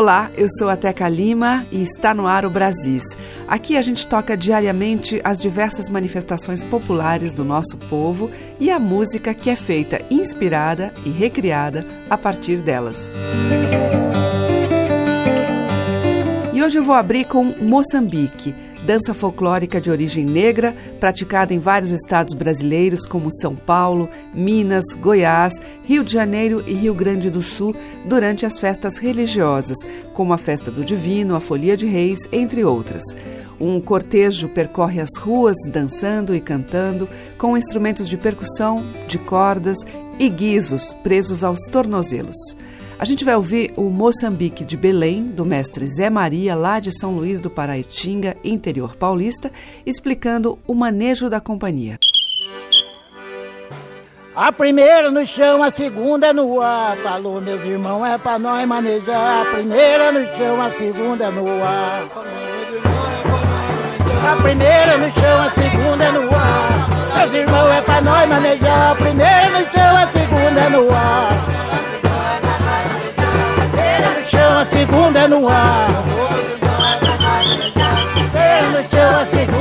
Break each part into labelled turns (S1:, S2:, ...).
S1: Olá, eu sou a Teca Lima e está no ar o Brasis. Aqui a gente toca diariamente as diversas manifestações populares do nosso povo e a música que é feita inspirada e recriada a partir delas. E hoje eu vou abrir com Moçambique dança folclórica de origem negra, praticada em vários estados brasileiros como São Paulo, Minas, Goiás, Rio de Janeiro e Rio Grande do Sul, durante as festas religiosas, como a Festa do Divino, a Folia de Reis, entre outras. Um cortejo percorre as ruas dançando e cantando com instrumentos de percussão, de cordas e guizos presos aos tornozelos. A gente vai ouvir o Moçambique de Belém, do mestre Zé Maria, lá de São Luís do Paraitinga, interior paulista, explicando o manejo da companhia.
S2: A primeira no chão, a segunda é no ar. Falou, meus irmãos, é pra nós manejar. A primeira no chão, a segunda é no ar. A primeira no chão, a segunda é no ar. Meus irmãos, é pra nós manejar. A primeira no chão, a segunda no ar segunda é no ar. No chão, a segunda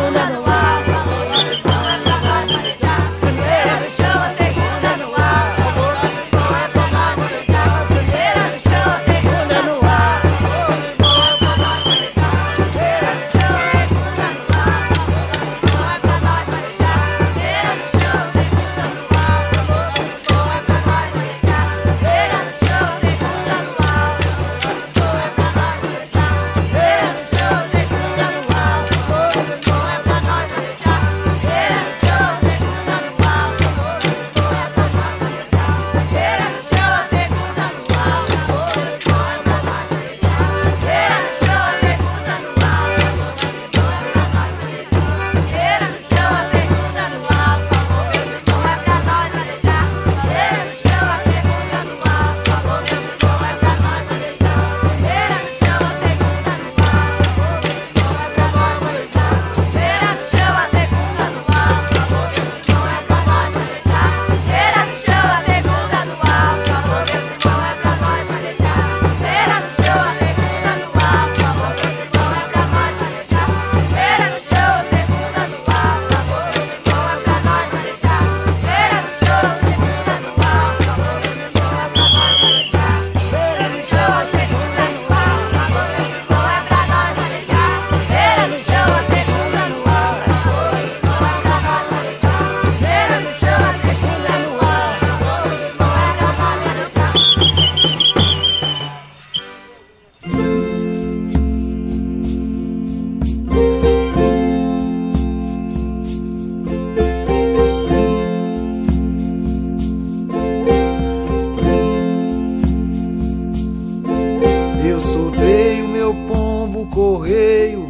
S2: correio,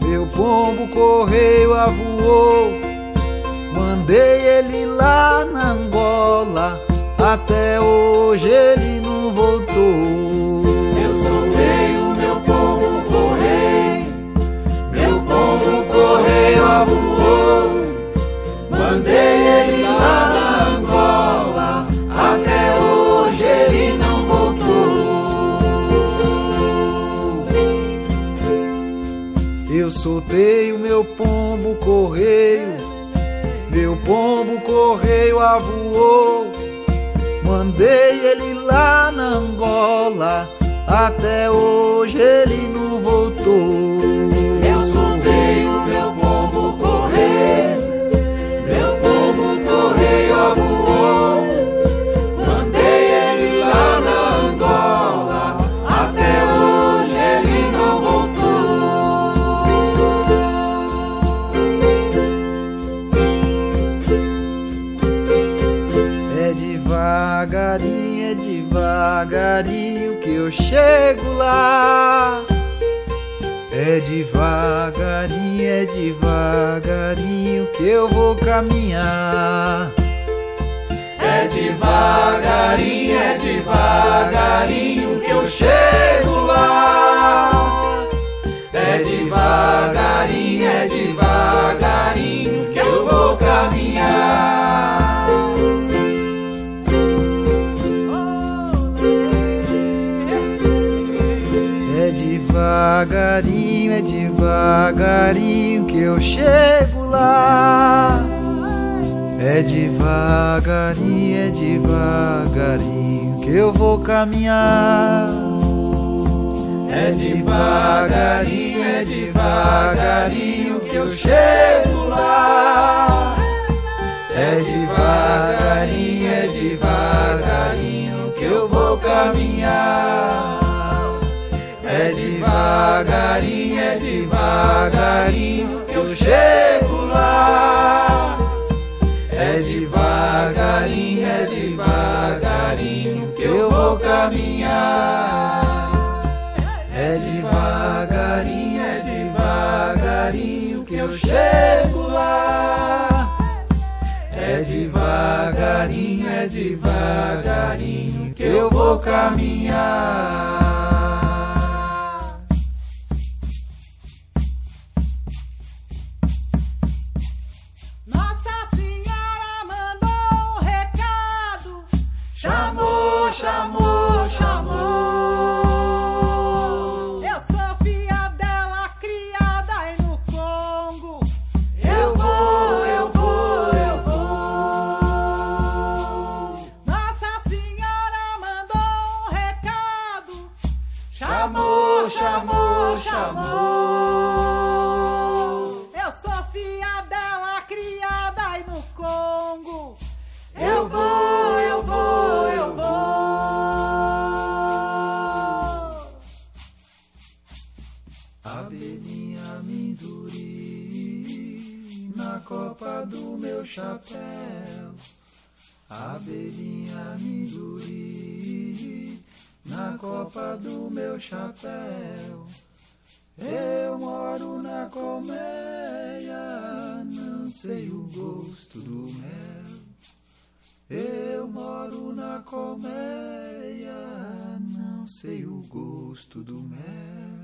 S2: meu pombo
S3: correio avoou. Mandei ele lá
S4: na Angola, até hoje ele voou. Mandei ele
S3: lá na Angola, até hoje ele não voltou. Chego lá. É devagarinho, é devagarinho que eu vou caminhar.
S4: É devagarinho, é devagarinho que eu chego lá. É devagarinho, é devagarinho que eu vou caminhar.
S3: Devagarinho, é devagarinho que eu chego lá. É devagarinho, é devagarinho que eu vou caminhar. É devagarinho, é devagarinho que eu chego lá. É devagarinho, é devagarinho que eu vou caminhar. É devagarinho, é devagarinho que eu chego lá. É devagarinho, é devagarinho que eu vou caminhar.
S5: É devagarinho,
S3: é devagarinho que
S5: eu chego lá. É devagarinho, é devagarinho que
S3: eu vou
S4: caminhar. Chapéu. Abelhinha amendoim na copa do meu chapéu. Eu moro na colmeia, não sei o gosto do mel. Eu moro na colmeia, não sei o gosto do mel.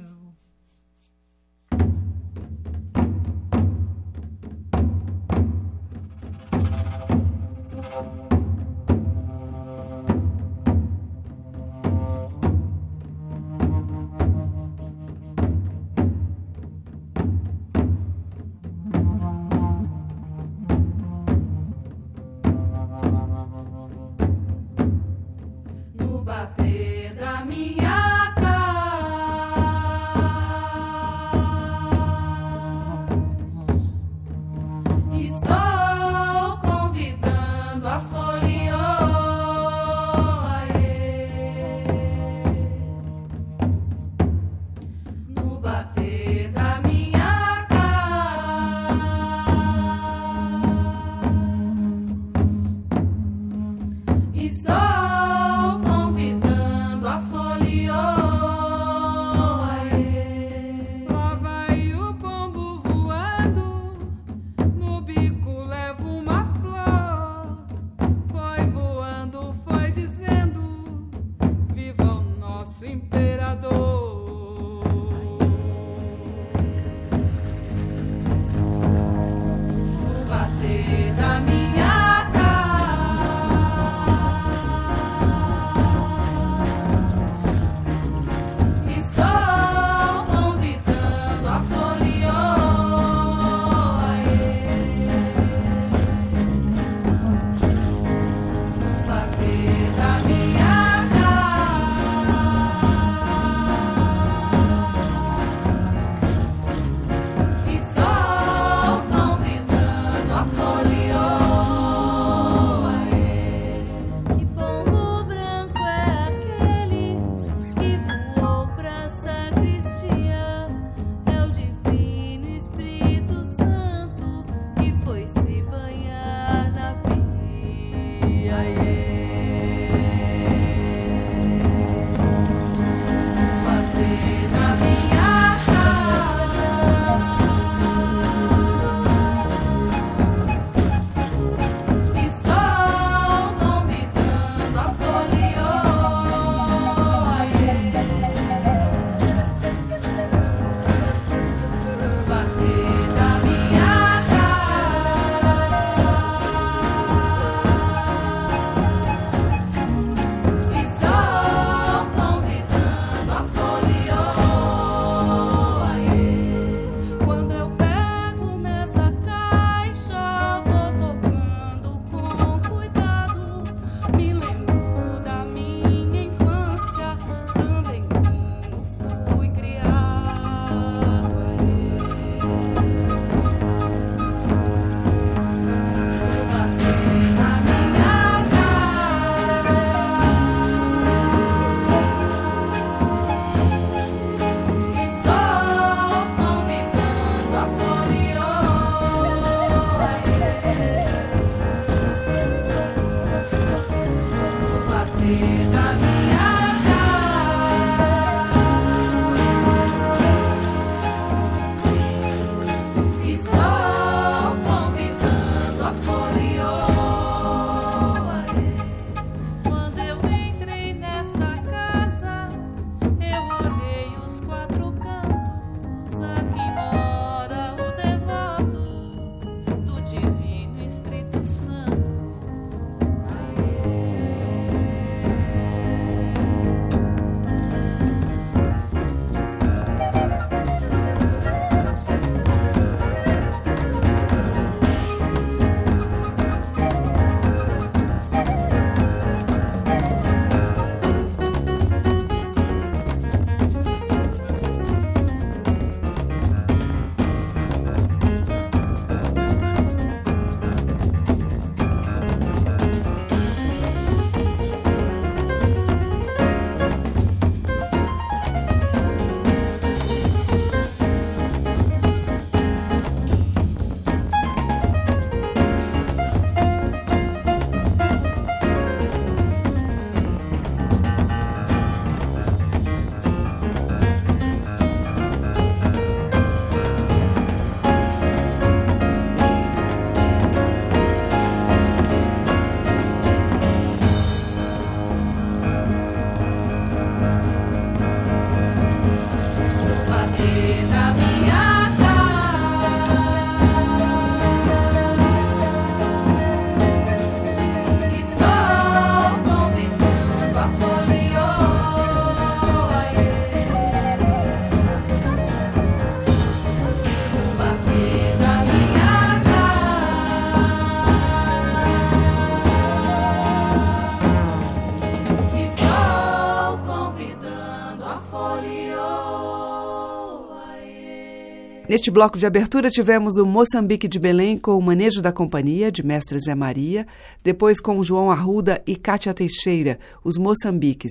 S1: Neste bloco de abertura tivemos o Moçambique de Belém com o Manejo da Companhia, de Mestre Zé Maria, depois com João Arruda e Cátia Teixeira, os Moçambiques,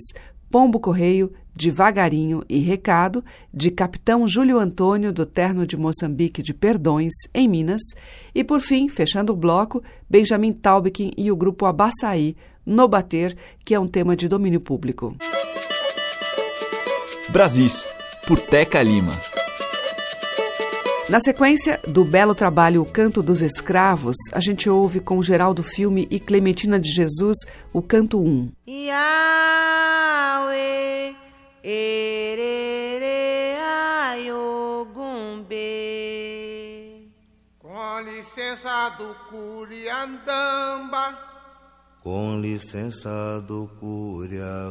S1: Pombo Correio, Devagarinho e Recado, de Capitão Júlio Antônio, do Terno de Moçambique de Perdões, em Minas, e por fim, fechando o bloco, Benjamin Taubkin e o grupo Abaçaí, No Bater, que é um tema de domínio público.
S6: Brasis, por Teca Lima.
S1: Na sequência do belo trabalho O Canto dos Escravos, a gente ouve com Geraldo Filme e Clementina de Jesus o Canto 1.
S7: Yahweh,
S3: Com licença do Curiandamba.
S8: Com licença do Curiacuca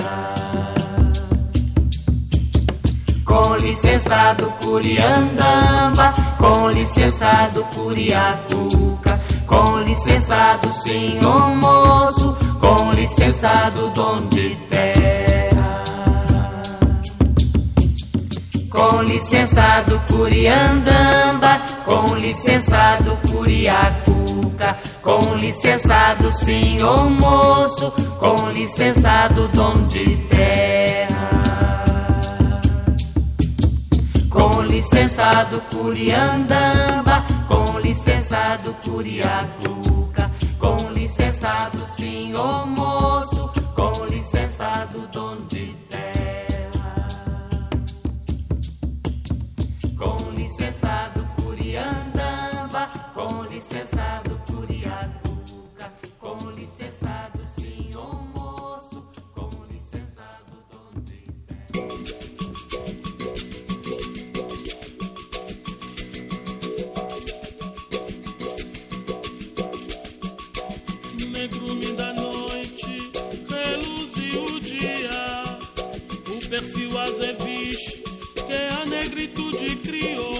S7: com licença do Curiandamba, com licença do Curiatuca, com licença do senhor moço, com licença do dono de terra. Com licença do Curiandamba, com licença do Curiacuca, com licença do senhor moço, com licença do dono de terra. Licença do Curiandamba, com licença do Curiacuca, com licença do senhor moço, com licença do dono de
S9: negritude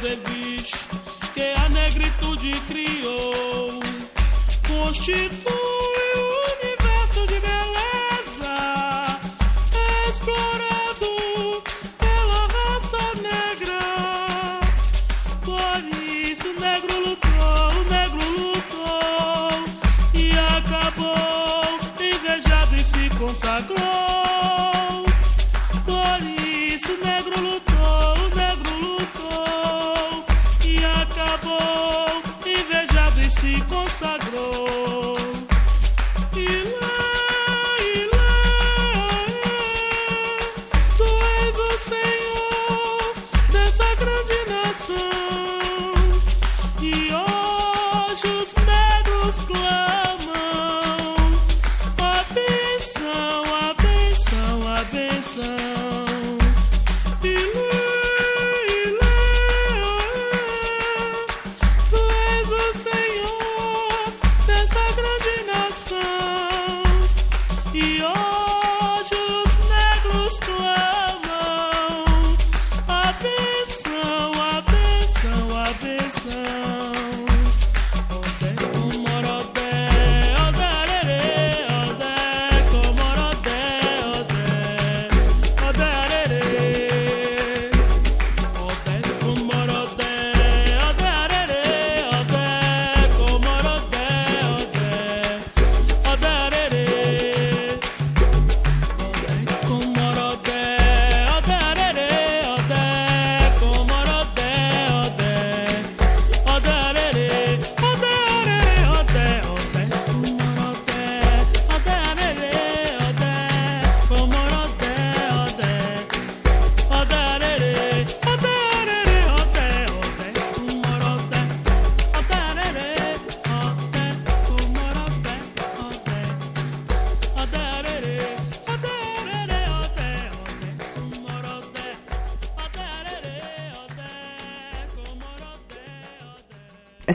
S9: azeviche que a negritude criou. Constitui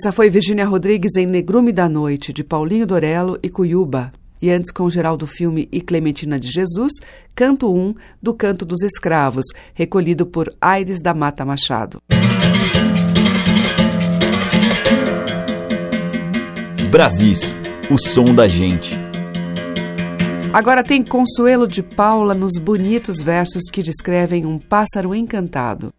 S1: Essa foi Virginia Rodrigues em Negrume da Noite, de Paulinho Dorello e Cuyuba. E antes, com geral do filme E Clementina de Jesus, Canto 1 do Canto dos Escravos, recolhido por Aires da Mata Machado.
S6: Brasis, o som da gente.
S1: Agora tem Consuelo de Paula nos bonitos versos que descrevem um pássaro encantado.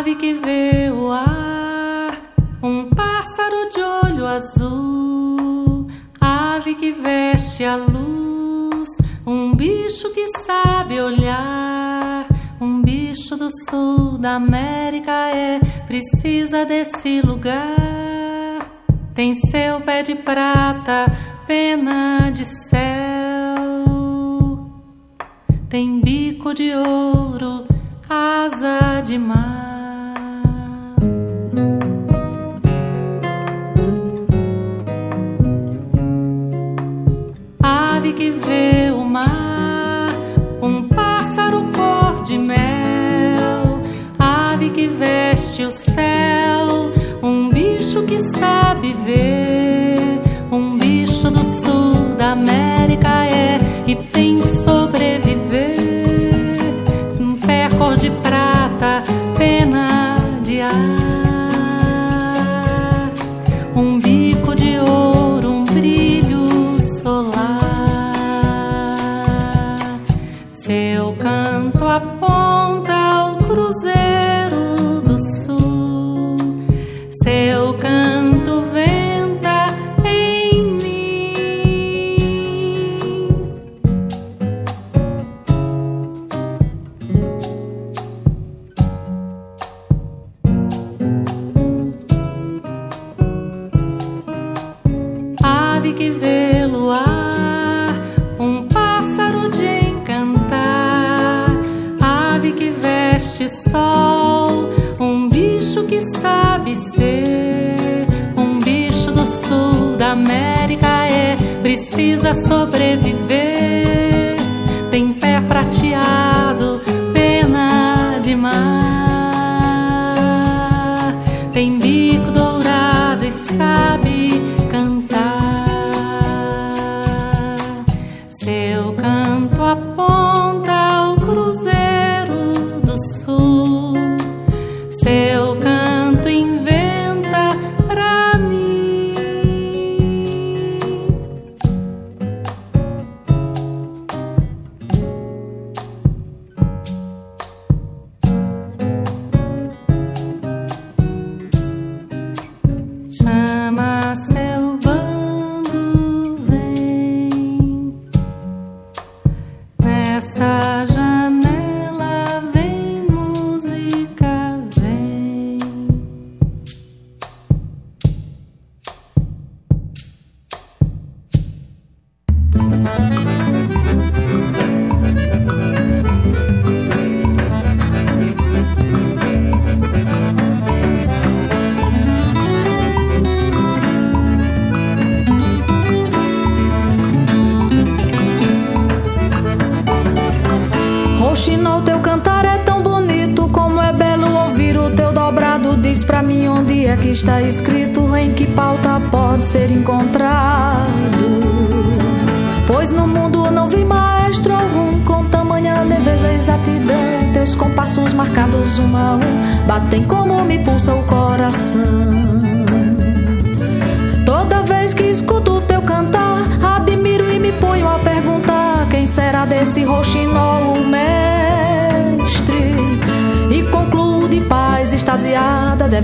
S10: Ave que vê o ar, um pássaro de olho azul, ave que veste a luz, um bicho que sabe olhar um bicho do sul da América é, precisa desse lugar. Tem seu pé de prata, pena de céu. Tem bico de ouro, asa de mar. Ave que vê o mar de mel, ave que veste o céu, um bicho que sabe ver,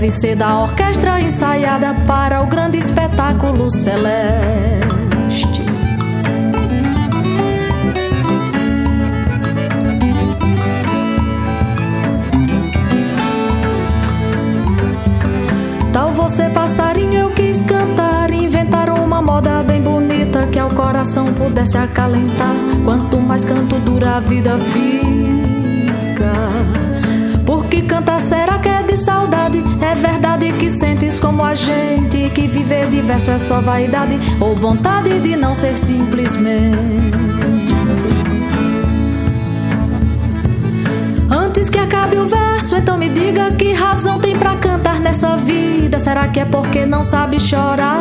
S11: deve ser da orquestra ensaiada para o grande espetáculo celeste. Tal você, passarinho, eu quis cantar. Inventaram uma moda bem bonita que ao coração pudesse acalentar. Quanto mais canto dura, a vida fica. Porque cantar como a gente. Que viver diverso é só vaidade ou vontade de não ser simplesmente. Antes que acabe o verso, então me diga que razão tem pra cantar nessa vida. Será que é porque não sabe chorar?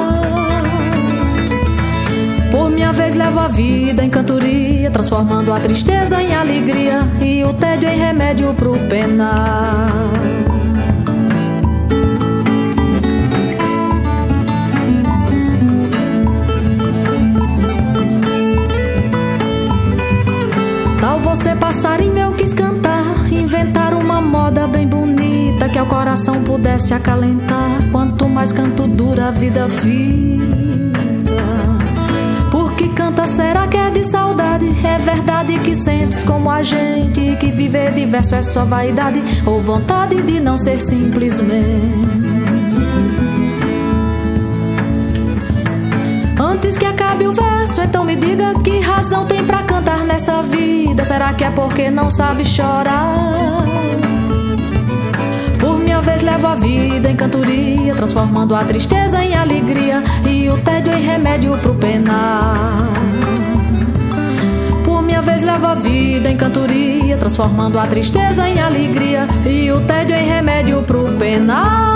S11: Por minha vez levo a vida em cantoria, transformando a tristeza em alegria e o tédio em remédio pro penar. Tal você passarinho eu quis cantar, inventar uma moda bem bonita que ao coração pudesse acalentar. Quanto mais canto dura a vida fica. Porque canta será que é de saudade? É verdade que sentes como a gente que viver diverso é só vaidade ou vontade de não ser simplesmente. Antes que acabe o verso, então me diga que razão tem pra nessa vida. Será que é porque não sabe chorar? Por minha vez levo a vida em cantoria, transformando a tristeza em alegria e o tédio em remédio pro penar. Por minha vez levo a vida em cantoria, transformando a tristeza em alegria e o tédio em remédio pro penar.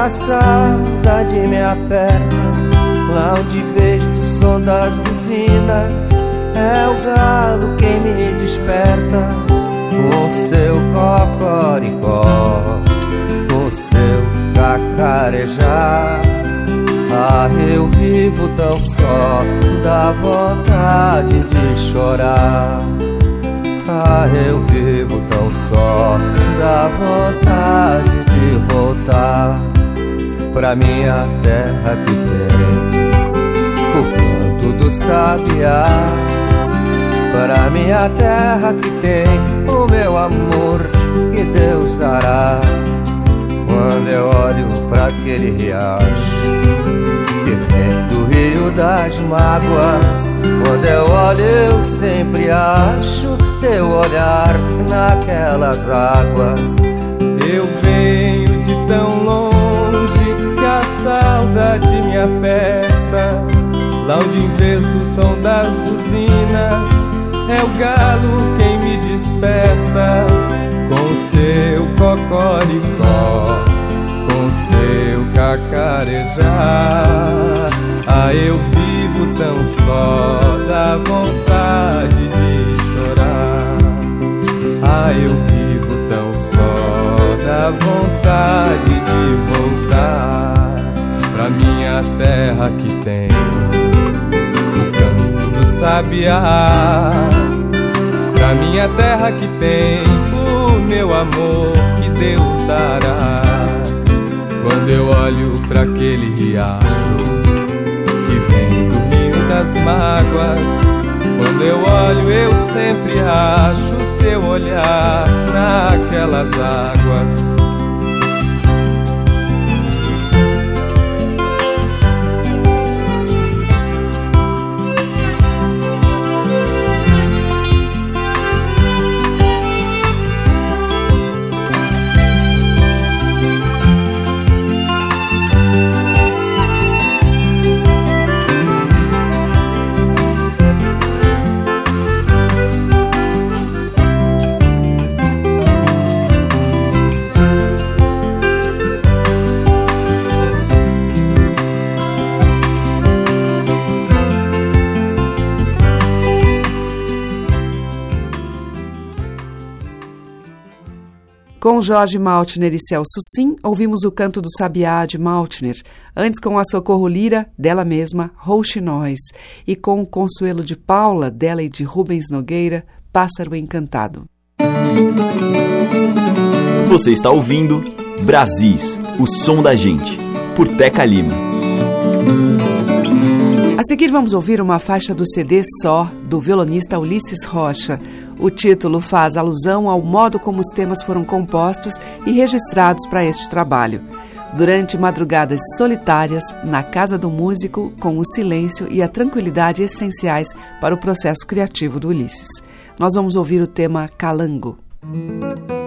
S12: A saudade me aperta. Lá onde vejo o som das buzinas, é o galo quem me desperta. Com seu cocoricó, com seu cacarejar. Ah, eu vivo tão só, dá vontade de chorar. Ah, eu vivo tão só, dá vontade de voltar pra minha terra que tem o canto do sabiá. Pra minha terra que tem o meu amor que Deus dará. Quando eu olho pra aquele riacho que vem do rio das mágoas, quando eu olho eu sempre acho teu olhar naquelas águas.
S13: Saudade me aperta. Lá onde em vez do som das buzinas é o galo quem me desperta com seu cocoricó, com seu cacarejar. Ah, eu vivo tão só, dá vontade de chorar. Ah, eu vivo tão só, dá vontade de voltar minha terra que tem o canto do sabiá. Pra minha terra que tem o meu amor que Deus dará. Quando eu olho pra aquele riacho que vem do rio das mágoas, quando eu olho eu sempre acho teu olhar naquelas águas.
S1: Com Jorge Maltner e Celso Sim, ouvimos o canto do Sabiá de Maltner, antes com a Socorro Lira, dela mesma, Rouxinóis, e com o Consuelo de Paula, dela e de Rubens Nogueira, Pássaro Encantado.
S6: Você está ouvindo Brasis, o som da gente, por Teca Lima.
S1: A seguir vamos ouvir uma faixa do CD Só, do violonista Ulisses Rocha, o título faz alusão ao modo como os temas foram compostos e registrados para este trabalho. Durante madrugadas solitárias, na casa do músico, com o silêncio e a tranquilidade essenciais para o processo criativo do Ulisses. Nós vamos ouvir o tema Calango.
S3: rezo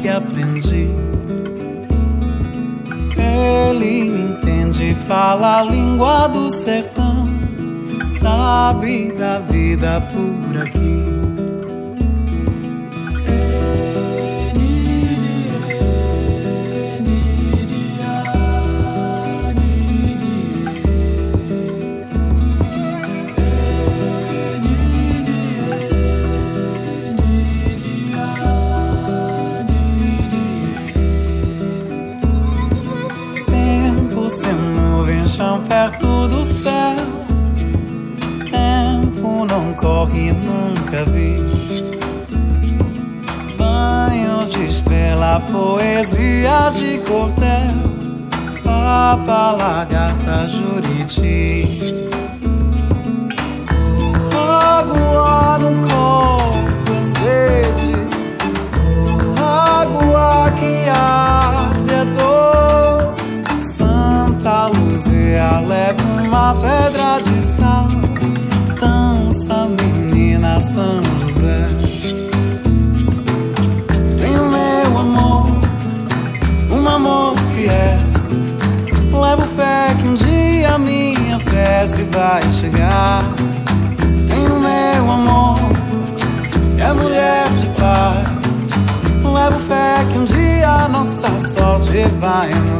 S3: que aprendi. Ele entende, fala a língua do sertão, sabe da vida por aqui. Perto do céu. Tempo não corre, nunca vi. Banho de estrela, poesia de cordel. Papa, lagarta, juriti. Água no corpo, é sede. Água que arde é dor. Luzia leva uma pedra de sal. Dança, menina São José. Tenho meu amor, um amor fiel. Levo fé que um dia minha prece vai chegar. Tenho meu amor, é mulher de paz. Levo fé que um dia nossa sorte vai mudar.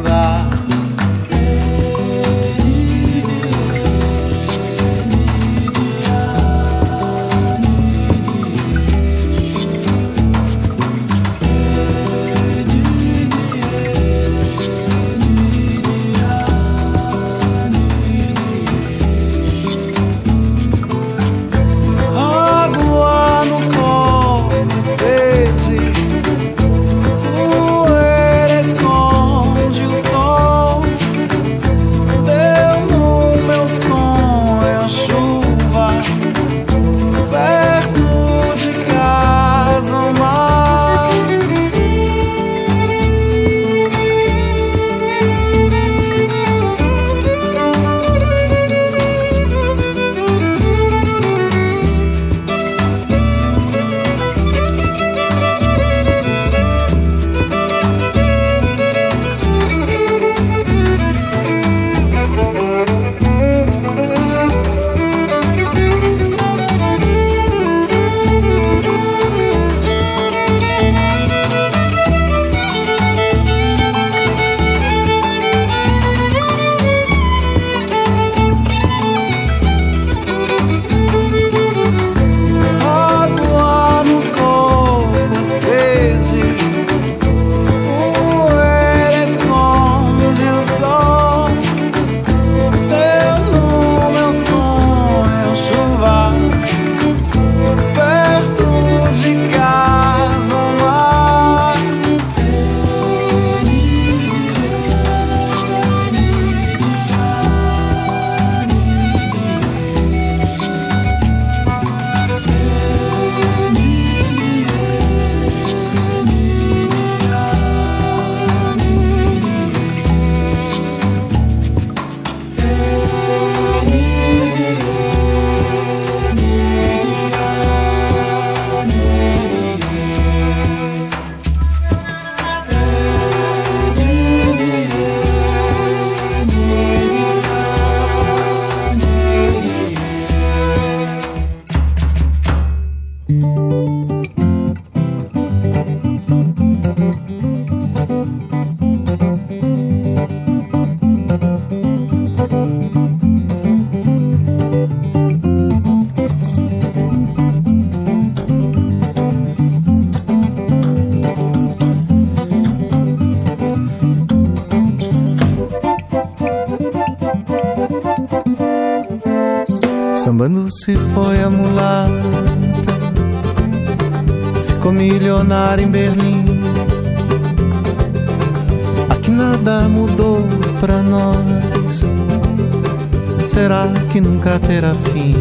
S14: será que nunca terá fim?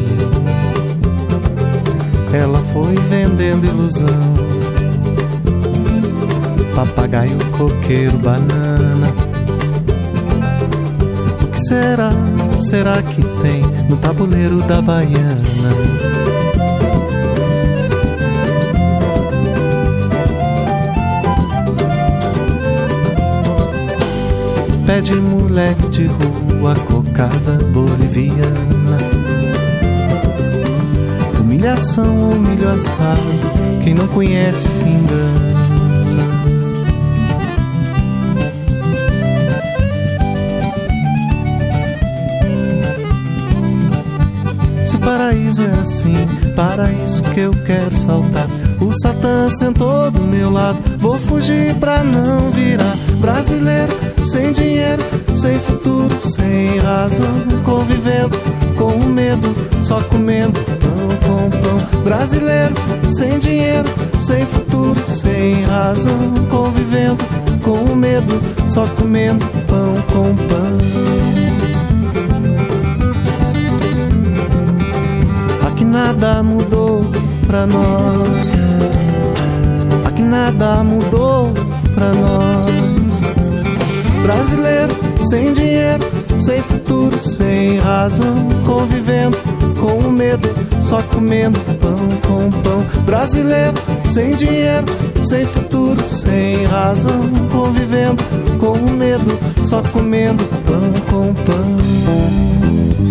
S14: Ela foi vendendo ilusão. Papagaio, coqueiro, banana. O que será, será que tem no tabuleiro da baiana? pé de moleque de rua cocada boliviana. Humilhação, humilho assado, quem não conhece se engana. Paraíso é assim, paraíso que eu quero saltar. O Satã sentou do meu lado, vou fugir pra não virar brasileiro sem dinheiro, sem futuro, sem razão, convivendo com o medo, só comendo pão com pão. Brasileiro sem dinheiro, sem futuro, sem razão, convivendo com o medo, só comendo pão com pão. Nada mudou pra nós. Aqui nada mudou pra nós. Brasileiro sem dinheiro, sem futuro, sem razão, convivendo com o medo, só comendo pão com pão. Brasileiro sem dinheiro, sem futuro, sem razão, convivendo com o medo, só comendo pão com Brasileiro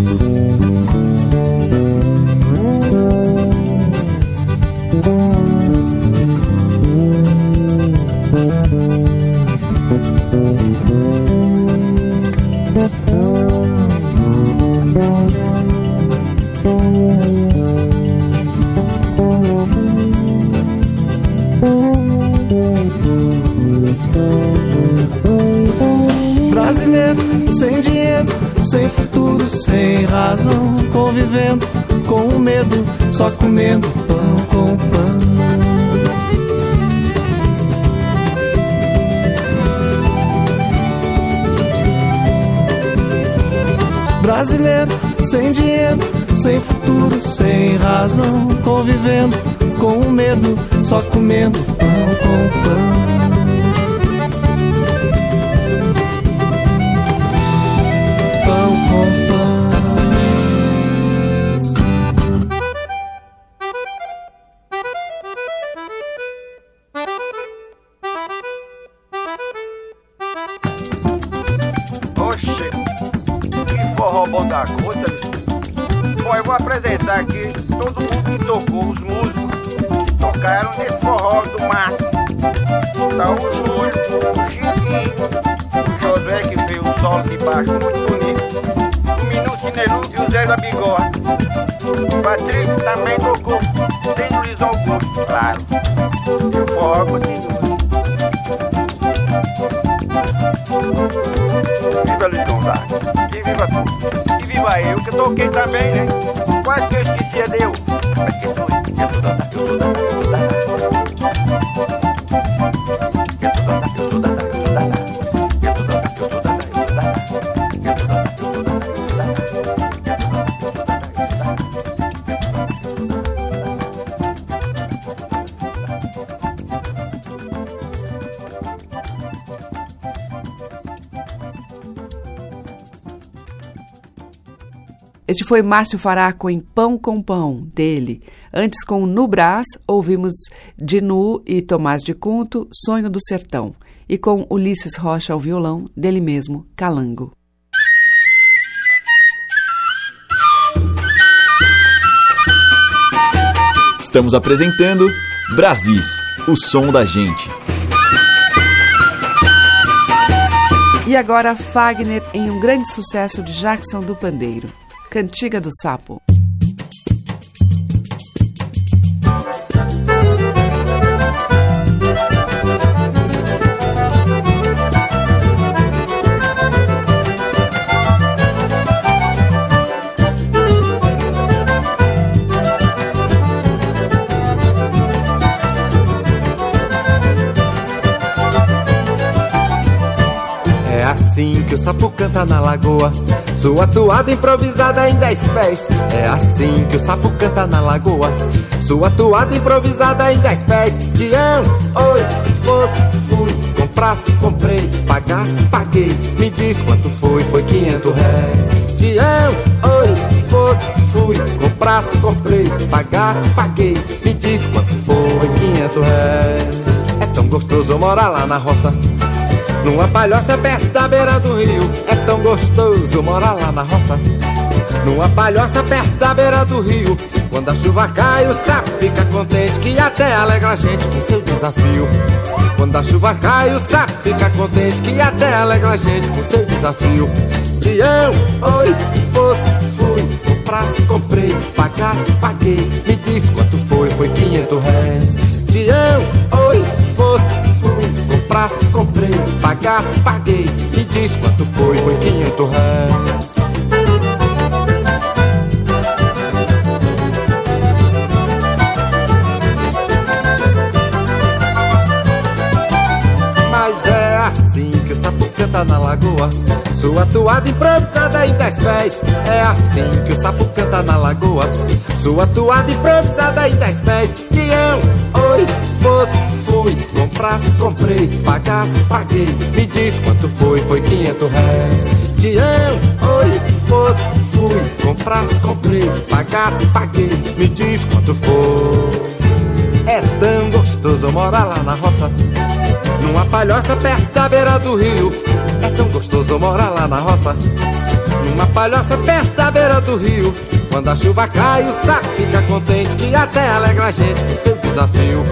S14: razão, convivendo com o medo, só comendo pão com pão. Brasileiro sem dinheiro, sem futuro, sem razão, convivendo com o medo, só comendo pão com pão.
S1: Foi Márcio Faraco em Pão com Pão, dele. Antes, com No Brás, ouvimos Dinu e Tomás de Cunto, Sonho do Sertão. E com Ulisses Rocha ao violão, dele mesmo, Calango.
S6: Estamos apresentando Brasis, o som da gente.
S1: E agora Fagner em um grande sucesso de Jackson do Pandeiro, Cantiga do Sapo.
S15: Assim que o sapo canta na lagoa. Sua toada improvisada em dez pés. É assim que o sapo canta na lagoa. Sua toada improvisada em dez pés. Tião, oi, fosse, fui, comprasse, comprei, pagasse, paguei. Me diz quanto foi, foi quinhentos réis. Tião, oi, fosse, fui, comprasse, comprei, pagasse, paguei. Me diz quanto foi, quinhentos réis. É tão gostoso morar lá na roça. Numa palhoça perto da beira do rio, é tão gostoso morar lá na roça. Numa palhoça perto da beira do rio, quando a chuva cai, o sapo fica contente que até alegra a gente com seu desafio. Quando a chuva cai, o sapo fica contente que até alegra a gente com seu desafio. Tião, oi, fosse, fui, comprasse, comprei, pagasse, paguei. Me diz quanto foi, foi 500 réis. Tião, oi, comprasse, comprei, pagasse, paguei. Me diz quanto foi, foi 500 réis. Canta na lagoa. Sua toada improvisada em dez pés. É assim que o sapo canta na lagoa. Sua toada improvisada em dez pés. Tião, oi, fosse, fui. Comprasse, comprei. Pagasse, paguei. Me diz quanto foi, foi 500 réis. Tião, oi, fosse, fui. Comprasse, comprei. Pagasse, paguei. Me diz quanto foi. É tão gostoso morar lá na roça. Numa palhoça perto da beira do rio. É tão gostoso morar lá na roça. Numa palhoça perto da beira do rio. Quando a chuva cai, o saco fica contente que até alegra a gente com seu desafio.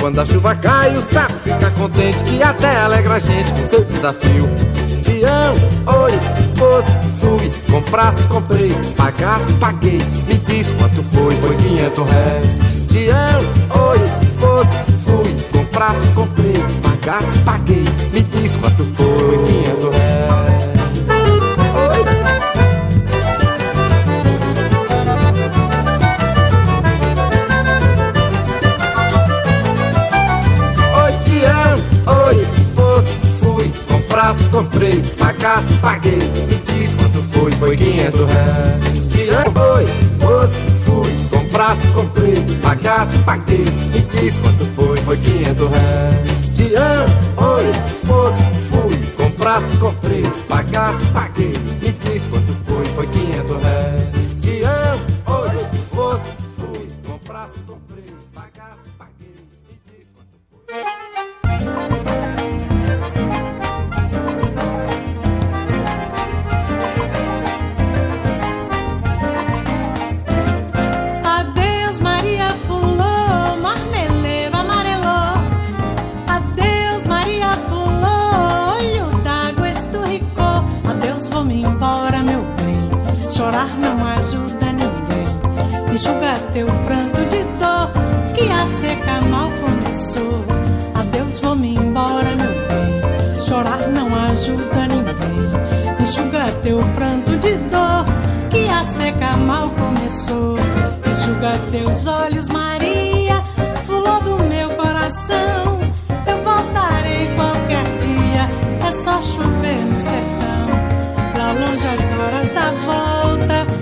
S15: Quando a chuva cai, o saco fica contente que até alegra a gente com seu desafio. Tião, oi, fosse, fui, comprasse, comprei, pagasse, paguei. Me diz quanto foi, foi 500 réis. Tião, oi, comprasse, comprei, pagasse, paguei. Me diz quanto foi, foi 500 réis. Oi, Tião, oi, fosse, fui, comprasse, comprei, pagasse, paguei. Me diz quanto foi, foi 500 réis. Tião, oi, fosse, comprasse, comprei, pagasse, paguei. Me diz quanto foi, foi 500 réis. Tião, oi, fosse, fui, comprasse, comprei, pagasse, paguei. Me diz quanto foi, foi 500 réis.
S10: Teu pranto de dor, que a seca mal começou. Adeus, vou-me embora, meu bem. Chorar não ajuda ninguém. Enxuga teu pranto de dor, que a seca mal começou. Enxuga teus olhos, Maria, fulô do meu coração. Eu voltarei qualquer dia, é só chover no sertão. Lá longe as horas da volta,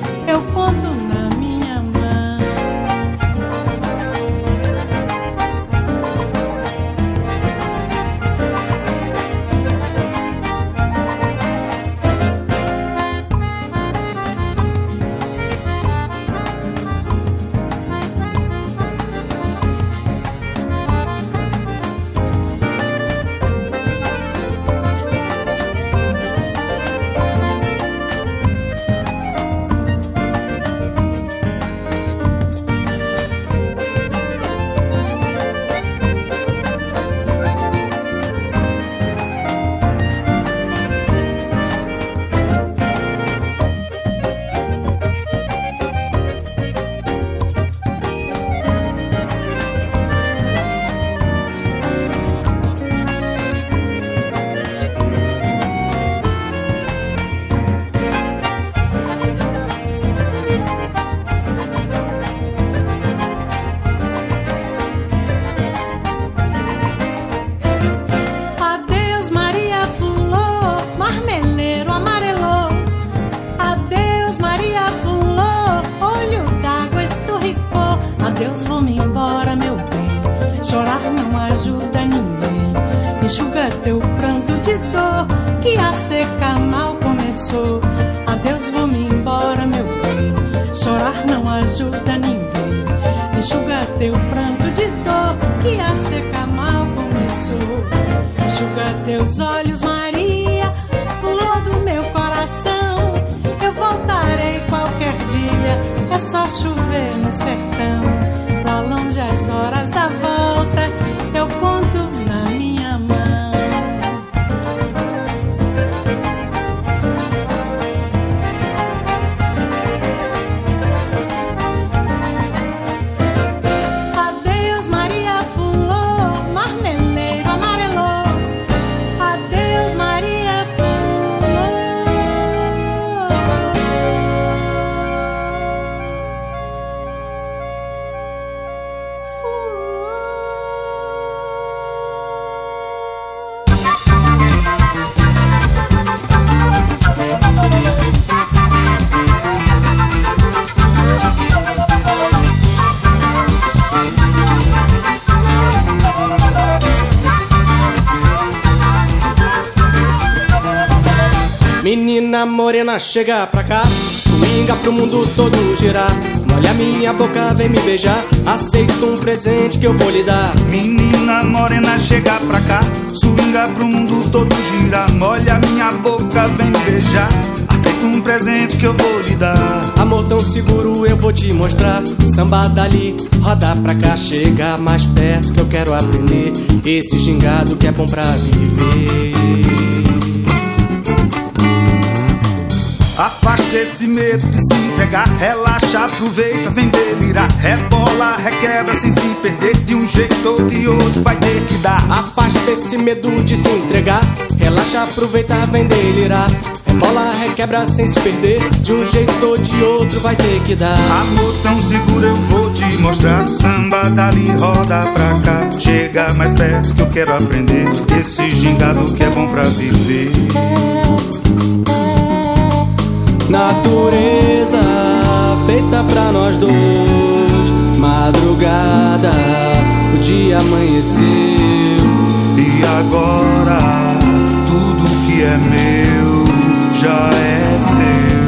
S16: Menina morena, chega pra cá. Swinga pro mundo todo girar. Molha minha boca, vem me beijar. Aceita um presente que eu vou lhe dar.
S17: Menina morena, chega pra cá. Swinga pro mundo todo girar. Molha minha boca, vem me beijar. Aceita um presente que eu vou lhe dar.
S16: Amor tão seguro, eu vou te mostrar. Samba dali, roda pra cá. Chega mais perto que eu quero aprender. Esse gingado que é bom pra viver.
S17: Afaste esse medo de se entregar, relaxa, aproveita, vem delirar. Rebola, requebra sem se perder, de um jeito ou de outro vai ter que dar.
S16: Afasta esse medo de se entregar, relaxa, aproveita, vem delirar. Rebola, requebra sem se perder, de um jeito ou de outro vai ter que dar.
S17: Amor tão seguro eu vou te mostrar. Samba dali, roda pra cá. Chega mais perto que eu quero aprender. Esse gingado que é bom pra viver.
S16: Natureza feita pra nós dois. Madrugada, o dia amanheceu.
S17: E agora, tudo que é meu já é seu.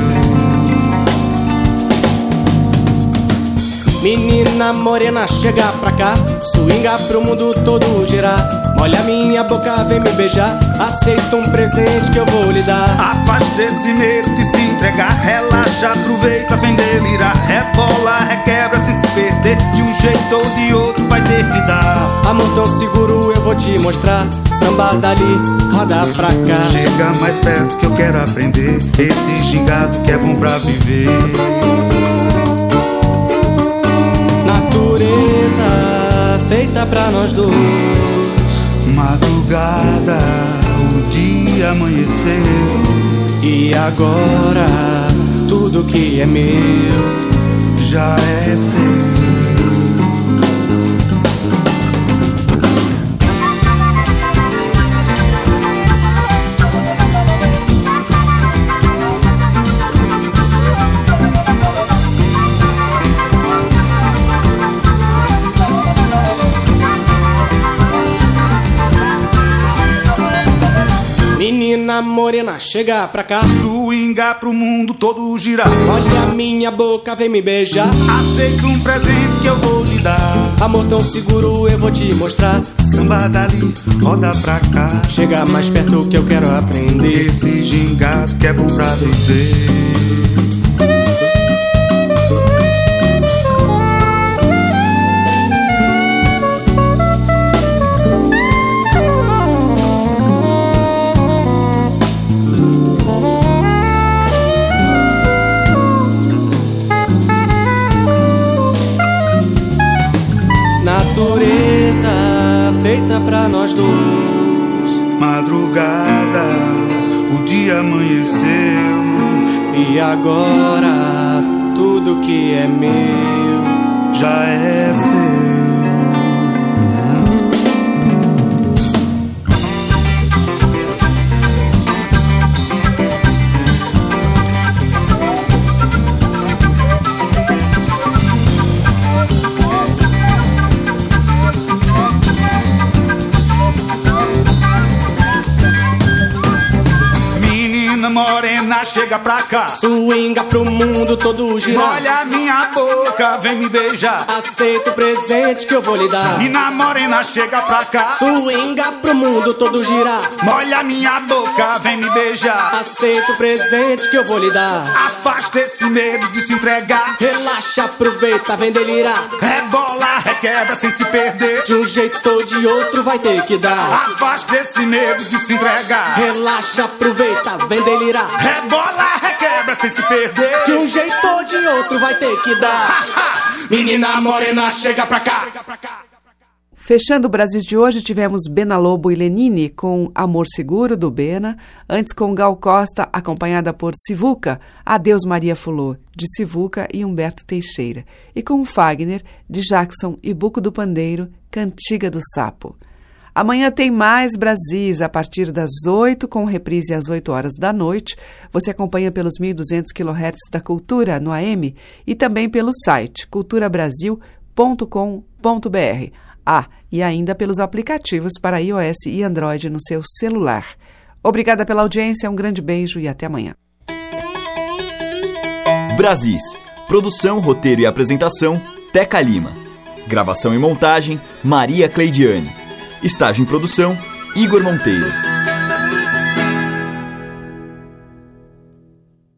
S16: Menina morena, chega pra cá. Swinga pro mundo todo girar. Molha minha boca, vem me beijar. Aceita um presente que eu vou lhe dar.
S17: Afaste esse medo de se entregar. Relaxa, aproveita, vem delirar. Rebola, requebra sem se perder. De um jeito ou de outro vai ter que dar.
S16: Amor tão seguro eu vou te mostrar. Samba dali, roda pra cá.
S17: Chega mais perto que eu quero aprender. Esse gingado que é bom pra viver.
S16: Pra nós dois.
S17: Madrugada, o dia amanheceu.
S16: E agora, tudo que é meu
S17: já é seu.
S16: Morena, chega pra cá.
S17: Swinga pro mundo todo girar.
S16: Olha minha boca, vem me beijar.
S17: Aceita um presente que eu vou lhe dar.
S16: Amor tão seguro eu vou te mostrar.
S17: Samba dali, roda pra cá.
S16: Chega mais perto que eu quero aprender.
S17: Esse gingado que é bom pra viver.
S16: Nós dois.
S17: Madrugada, o dia amanheceu.
S16: E agora, tudo que é meu
S17: já é seu. Chega pra cá.
S16: Swinga pro mundo todo girar.
S17: Molha minha boca, vem me beijar.
S16: Aceita o presente que eu vou lhe dar.
S17: Mina morena, chega pra cá.
S16: Swinga pro mundo todo girar.
S17: Molha minha boca, vem me beijar.
S16: Aceita o presente que eu vou lhe dar.
S17: Afasta esse medo de se entregar.
S16: Relaxa, aproveita, vem delirar.
S17: Rebola, requebra sem se perder.
S16: De um jeito ou de outro vai ter que dar.
S17: Afaste esse medo de se entregar.
S16: Relaxa, aproveita, vem delirar.
S17: Rebola, requebra sem se perder.
S16: De um jeito ou de outro vai ter que dar.
S17: Menina morena, chega pra cá.
S1: Fechando o Brasil de hoje, tivemos Bena Lobo e Lenine com Amor Seguro, do Bena. Antes com Gal Costa, acompanhada por Sivuca, Adeus Maria Fulô, de Sivuca e Humberto Teixeira. E com o Fagner, de Jackson e Buco do Pandeiro, Cantiga do Sapo. Amanhã tem mais Brasis a partir das 8, com reprise às 8 horas da noite. Você acompanha pelos 1.200 kHz da Cultura no AM e também pelo site culturabrasil.com.br. Ah, e ainda pelos aplicativos para iOS e Android no seu celular. Obrigada pela audiência, um grande beijo e até amanhã.
S6: Brasis. Produção, roteiro e apresentação, Teca Lima. Gravação e montagem, Maria Cleidiane. Estágio em produção, Igor Monteiro.